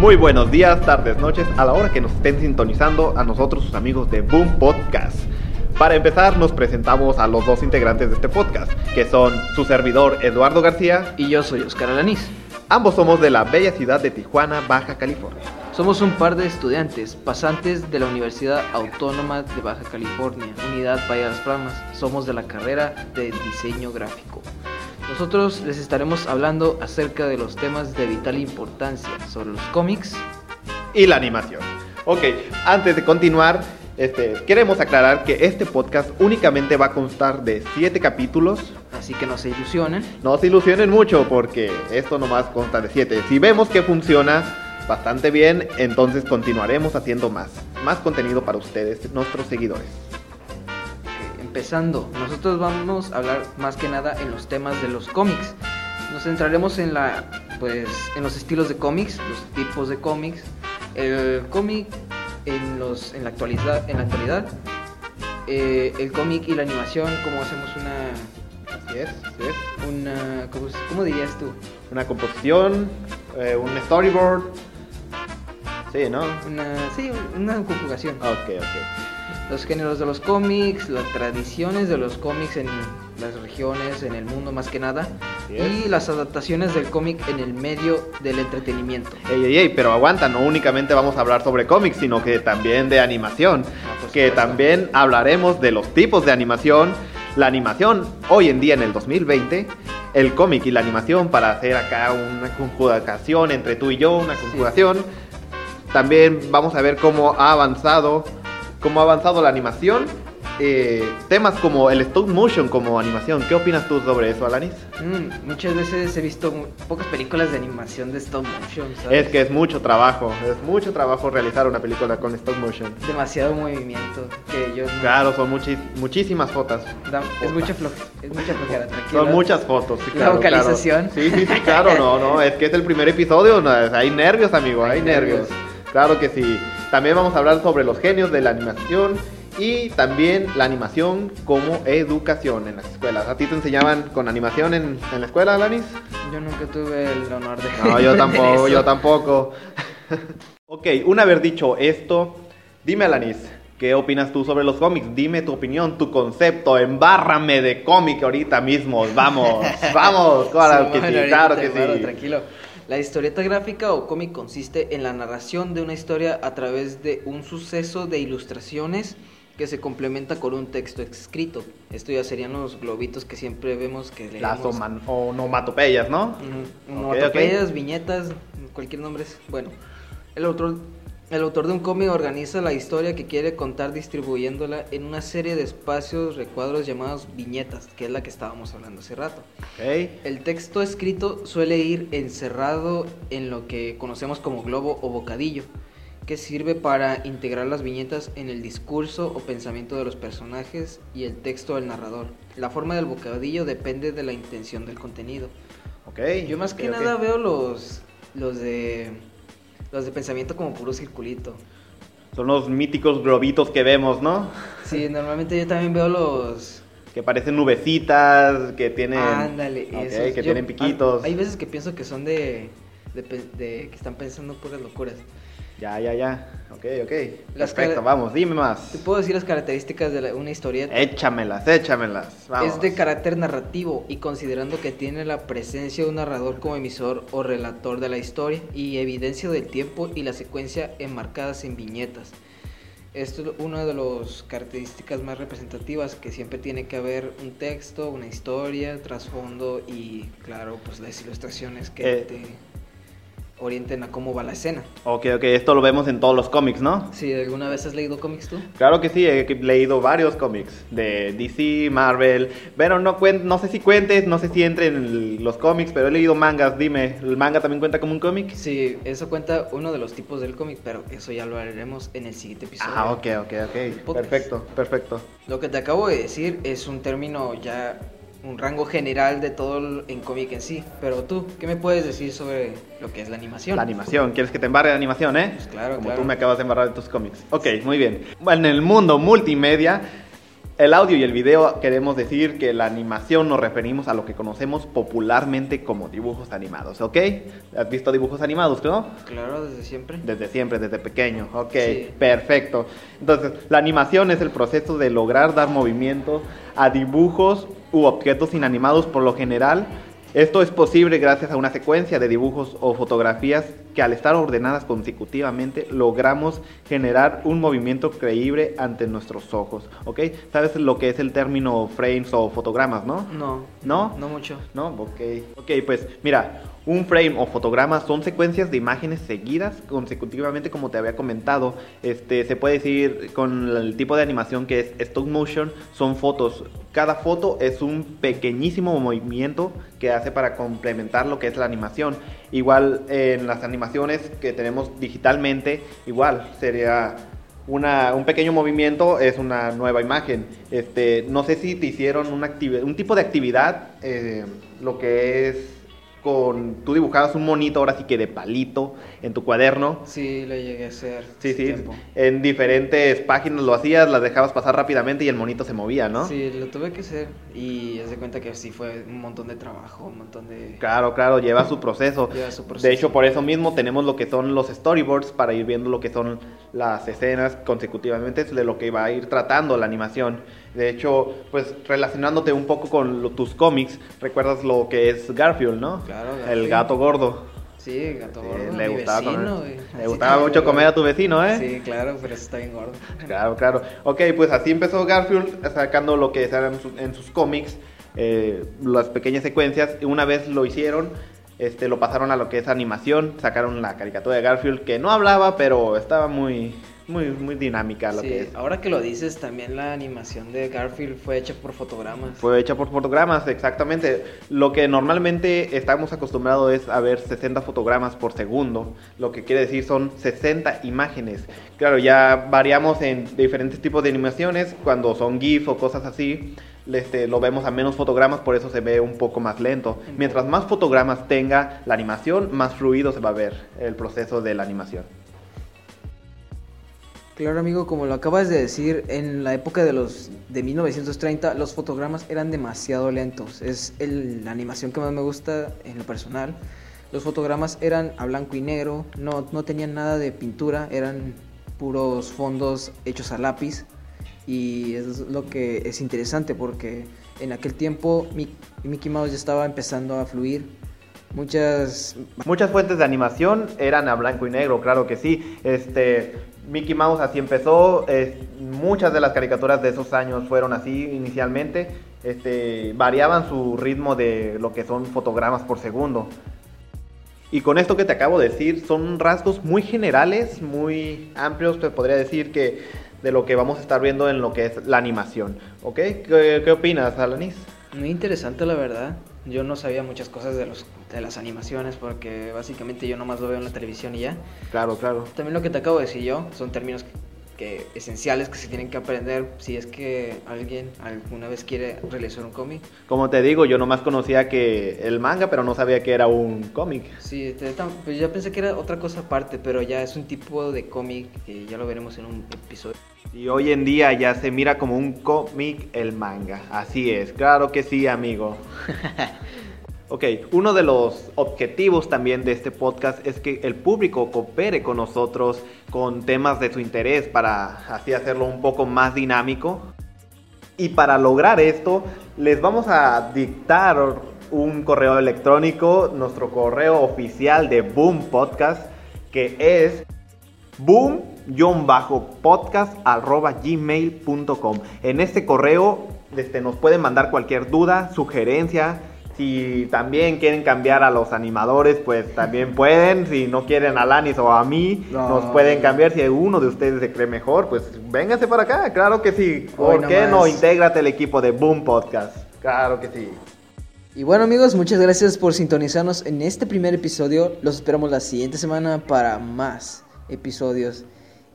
Muy buenos días, tardes, noches, a la hora que nos estén sintonizando a nosotros, sus amigos de Boom Podcast. Para empezar, nos presentamos a los dos integrantes de este podcast, que son su servidor Eduardo García Y yo soy Oscar Alanís. Ambos somos de la bella ciudad de Tijuana, Baja California. Somos un par de estudiantes, pasantes de la Universidad Autónoma de Baja California, Unidad Valle de las Palmas. Somos de la carrera de diseño gráfico. Nosotros les estaremos hablando acerca de los temas de vital importancia sobre los cómics. y la animación. Ok, antes de continuar, este, queremos aclarar que este podcast únicamente va a constar de 7 capítulos. Así que no se ilusionen. No se ilusionen mucho porque esto nomás consta de 7. Si vemos que funciona bastante bien, entonces continuaremos haciendo más. Más contenido para ustedes, nuestros seguidores. Empezando, nosotros vamos a hablar más que nada en los temas de los cómics. Nos centraremos en la, pues, en los estilos de cómics, los tipos de cómics, el cómic en los, en la actualidad, en la actualidad, eh, el cómic y la animación, cómo hacemos una, Así es, así es. una, ¿cómo, cómo dirías tú? Una composición, eh, un storyboard. Sí, ¿no? Una, sí, una conjugación. Ok, ok. Los géneros de los cómics, las tradiciones de los cómics en las regiones, en el mundo más que nada, y las adaptaciones del cómic en el medio del entretenimiento. Ey, ey, ey, pero aguanta, no únicamente vamos a hablar sobre cómics, sino que también de animación. Ah, por que supuesto. también hablaremos de los tipos de animación. La animación, hoy en día en el 2020, el cómic y la animación para hacer acá una conjugación entre tú y yo, una conjugación. También vamos a ver cómo ha avanzado, cómo ha avanzado la animación. Eh, temas como el stop motion como animación. ¿Qué opinas tú sobre eso, Alanis? Mm, muchas veces he visto pocas películas de animación de stop motion, ¿sabes? Es que es mucho trabajo, es mucho trabajo realizar una película con stop motion. demasiado movimiento que yo Claro, son muchis- muchísimas fotos. da- es mucha es mucha flojera, tranquilo. Son muchas fotos. sí, La claro, vocalización. claro. Sí, sí, sí, claro, no, no, es que es el primer episodio, no, hay nervios, amigo, hay, Hay nervios. nervios. Claro que sí. También vamos a hablar sobre los genios de la animación y también la animación como educación en las escuelas. ¿A ti te enseñaban con animación en, en la escuela, Alanis? Yo nunca tuve el honor de No, yo tampoco, yo tampoco. ok, una vez dicho esto, dime, Alanis, ¿qué opinas tú sobre los cómics? Dime tu opinión, tu concepto, embárrame de cómic ahorita mismo. Vamos, vamos, claro que Simón, sí, claro que sí. Tranquilo. La historieta gráfica o cómic consiste en la narración de una historia a través de un suceso de ilustraciones que se complementa con un texto escrito. Esto ya serían los globitos que siempre vemos que Las leemos. oman- onomatopeyas, ¿no? Ok, onomatopeyas, viñetas, cualquier nombre. es- Bueno, el autor, el autor de un cómic organiza la historia que quiere contar distribuyéndola en una serie de espacios, recuadros llamados viñetas, que es la que estábamos hablando hace rato. Ok, El texto escrito suele ir encerrado en lo que conocemos como globo o bocadillo, que sirve para integrar las viñetas en el discurso o pensamiento de los personajes y el texto del narrador. La forma del bocadillo depende de la intención del contenido. ok. Yo más que nada veo los los de los de pensamiento como puro circulito. Son los míticos globitos que vemos, ¿no? Sí, normalmente yo también veo los Que parecen nubecitas, que tienen... ándale, Ok, esos. que Yo- tienen piquitos. Hay veces que pienso que son de de, de que están pensando puras locuras. Ya, ya, ya. Ok, ok. Las Perfecto, vamos, dime más. Te puedo decir las características de la- una historieta. Échamelas, échamelas. Vamos. Es de carácter narrativo y considerando que tiene la presencia de un narrador como emisor o relator de la historia y evidencia del tiempo y la secuencia enmarcadas en viñetas. Esto es una de las características más representativas, que siempre tiene que haber un texto, una historia, trasfondo y, claro, pues las ilustraciones que Eh. te orienten a cómo va la escena. Ok, ok, esto lo vemos en todos los cómics, ¿no? Si alguna vez has leído cómics tú. Claro que sí, he leído varios cómics de DC, Marvel, pero no, no sé si cuentes, no sé si entre en los cómics, pero he leído mangas, dime, ¿el manga también cuenta como un cómic? Sí, eso cuenta uno de los tipos del cómic, pero eso ya lo haremos en el siguiente episodio. Ah, ok, ok, ok, Podcast. perfecto, perfecto. Lo que te acabo de decir es un término ya, un rango general de todo en cómic en sí. Pero tú, ¿qué me puedes decir sobre lo que es la animación? La animación, ¿quieres que te embarre de animación, eh? Pues claro, Como claro. tú me acabas de embarrar de tus cómics. Ok, muy bien. En el mundo multimedia, El audio y el video queremos decir que la animación nos referimos a lo que conocemos popularmente como dibujos animados, ¿ok? ¿Has visto dibujos animados, no? Claro, desde siempre. Desde siempre, desde pequeño, ok, Sí. perfecto. Entonces, la animación es el proceso de lograr dar movimiento a dibujos u objetos inanimados por lo general. Esto es posible gracias a una secuencia de dibujos o fotografías que al estar ordenadas consecutivamente logramos generar un movimiento creíble ante nuestros ojos, ¿ok? ¿Sabes lo que es el término frames o fotogramas, no? No. ¿No? No mucho. ¿No? Ok. Ok, pues mira, un frame o fotograma son secuencias de imágenes seguidas consecutivamente, como te había comentado. Este, se puede decir con el tipo de animación que es stop motion, son fotos. Cada foto es un pequeñísimo movimiento que hace para complementar lo que es la animación. Igual en las animaciones que tenemos digitalmente, igual sería una- un pequeño movimiento es una nueva imagen. Este, no sé si te hicieron una un tipo de actividad, eh, lo que es con tú dibujabas un monito ahora sí que de palito en tu cuaderno. Sí, lo llegué a hacer. Sí, sí. tiempo. En diferentes páginas lo hacías, las dejabas pasar rápidamente y el monito se movía, ¿no? Sí, lo tuve que hacer. Y haz de cuenta que sí fue un montón de trabajo, un montón de. Claro, claro, lleva su proceso. Lleva su proceso. De hecho, por eso mismo tenemos lo que son los storyboards para ir viendo lo que son las escenas consecutivamente de lo que va a ir tratando la animación. De hecho, pues relacionándote un poco con lo- tus cómics, recuerdas lo que es Garfield, ¿no? Claro, El Garfield. gato gordo. Sí, gato Sí, gordo. le gustaba vecino, comer, le gustaba mucho comer a tu vecino, ¿eh? Sí, claro, pero eso está bien gordo. Claro, claro. Ok, pues así empezó Garfield sacando lo que eran sus- en sus cómics, eh, las pequeñas secuencias. Una vez lo hicieron, este, lo pasaron a lo que es animación, sacaron la caricatura de Garfield que no hablaba, pero estaba muy, muy, muy dinámica lo Sí, que es. ahora que lo dices, también la animación de Garfield fue hecha por fotogramas. Fue hecha por fotogramas, exactamente. Lo que normalmente estamos acostumbrados es a ver 60 fotogramas por segundo. Lo que quiere decir son 60 imágenes. Claro, ya variamos en diferentes tipos de animaciones. Cuando son GIF o cosas así, este, lo vemos a menos fotogramas, por eso se ve un poco más lento. Mientras más fotogramas tenga la animación, más fluido se va a ver el proceso de la animación. Claro, amigo, como lo acabas de decir, en la época de los de 1930 los fotogramas eran demasiado lentos. Es el- la animación que más me gusta en lo personal. Los fotogramas eran a blanco y negro, no, no tenían nada de pintura, eran puros fondos hechos a lápiz. Y eso es lo que es interesante porque en aquel tiempo Mi- Mickey Mouse ya estaba empezando a fluir. Muchas Muchas fuentes de animación eran a blanco y negro, claro que sí. Este, Mickey Mouse así empezó. muchas de las caricaturas de esos años fueron así inicialmente. Este, variaban su ritmo de lo que son fotogramas por segundo. Y con esto que te acabo de decir, son rasgos muy generales, muy amplios, te podría decir que de lo que vamos a estar viendo en lo que es la animación. ¿Ok? ¿Qué, qué opinas, Alanis? Muy interesante la verdad. Yo no sabía muchas cosas de los de las animaciones porque básicamente yo nomás lo veo en la televisión y ya. Claro, claro. También lo que te acabo de decir yo son términos que, esenciales que se tienen que aprender si es que alguien alguna vez quiere realizar un cómic. Como te digo, yo nomás conocía que el manga, pero no sabía que era un cómic. Sí, te- tam- pues ya pensé que era otra cosa aparte, pero ya es un tipo de cómic que ya lo veremos en un episodio. Y hoy en día ya se mira como un cómic el manga. Así es, claro que sí, amigo. Ok, uno de los objetivos también de este podcast es que el público coopere con nosotros con temas de su interés para así hacerlo un poco más dinámico. Y para lograr esto, les vamos a dictar un correo electrónico, nuestro correo oficial de Boom Podcast, que es boom-podcast.gmail.com. En este correo este, nos pueden mandar cualquier duda, sugerencia. Si también quieren cambiar a los animadores, pues también pueden. Si no quieren a Lanis o a mí, No. nos pueden cambiar. Si uno de ustedes se cree mejor, pues vénganse para acá. Claro que sí. ¿Por Hoy qué no? nomás. Intégrate al equipo de Boom Podcast. Claro que sí. Y bueno amigos, muchas gracias por sintonizarnos en este primer episodio. Los esperamos la siguiente semana para más episodios.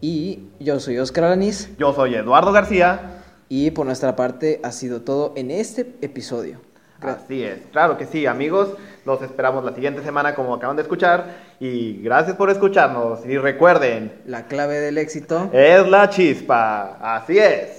Y yo soy Oscar Alanis. Yo soy Eduardo García. Y por nuestra parte ha sido todo en este episodio. Gra- Así es, claro que sí, amigos. Los esperamos la siguiente semana, como acaban de escuchar. Y gracias por escucharnos. Y recuerden, La clave del éxito. es la chispa. Así es.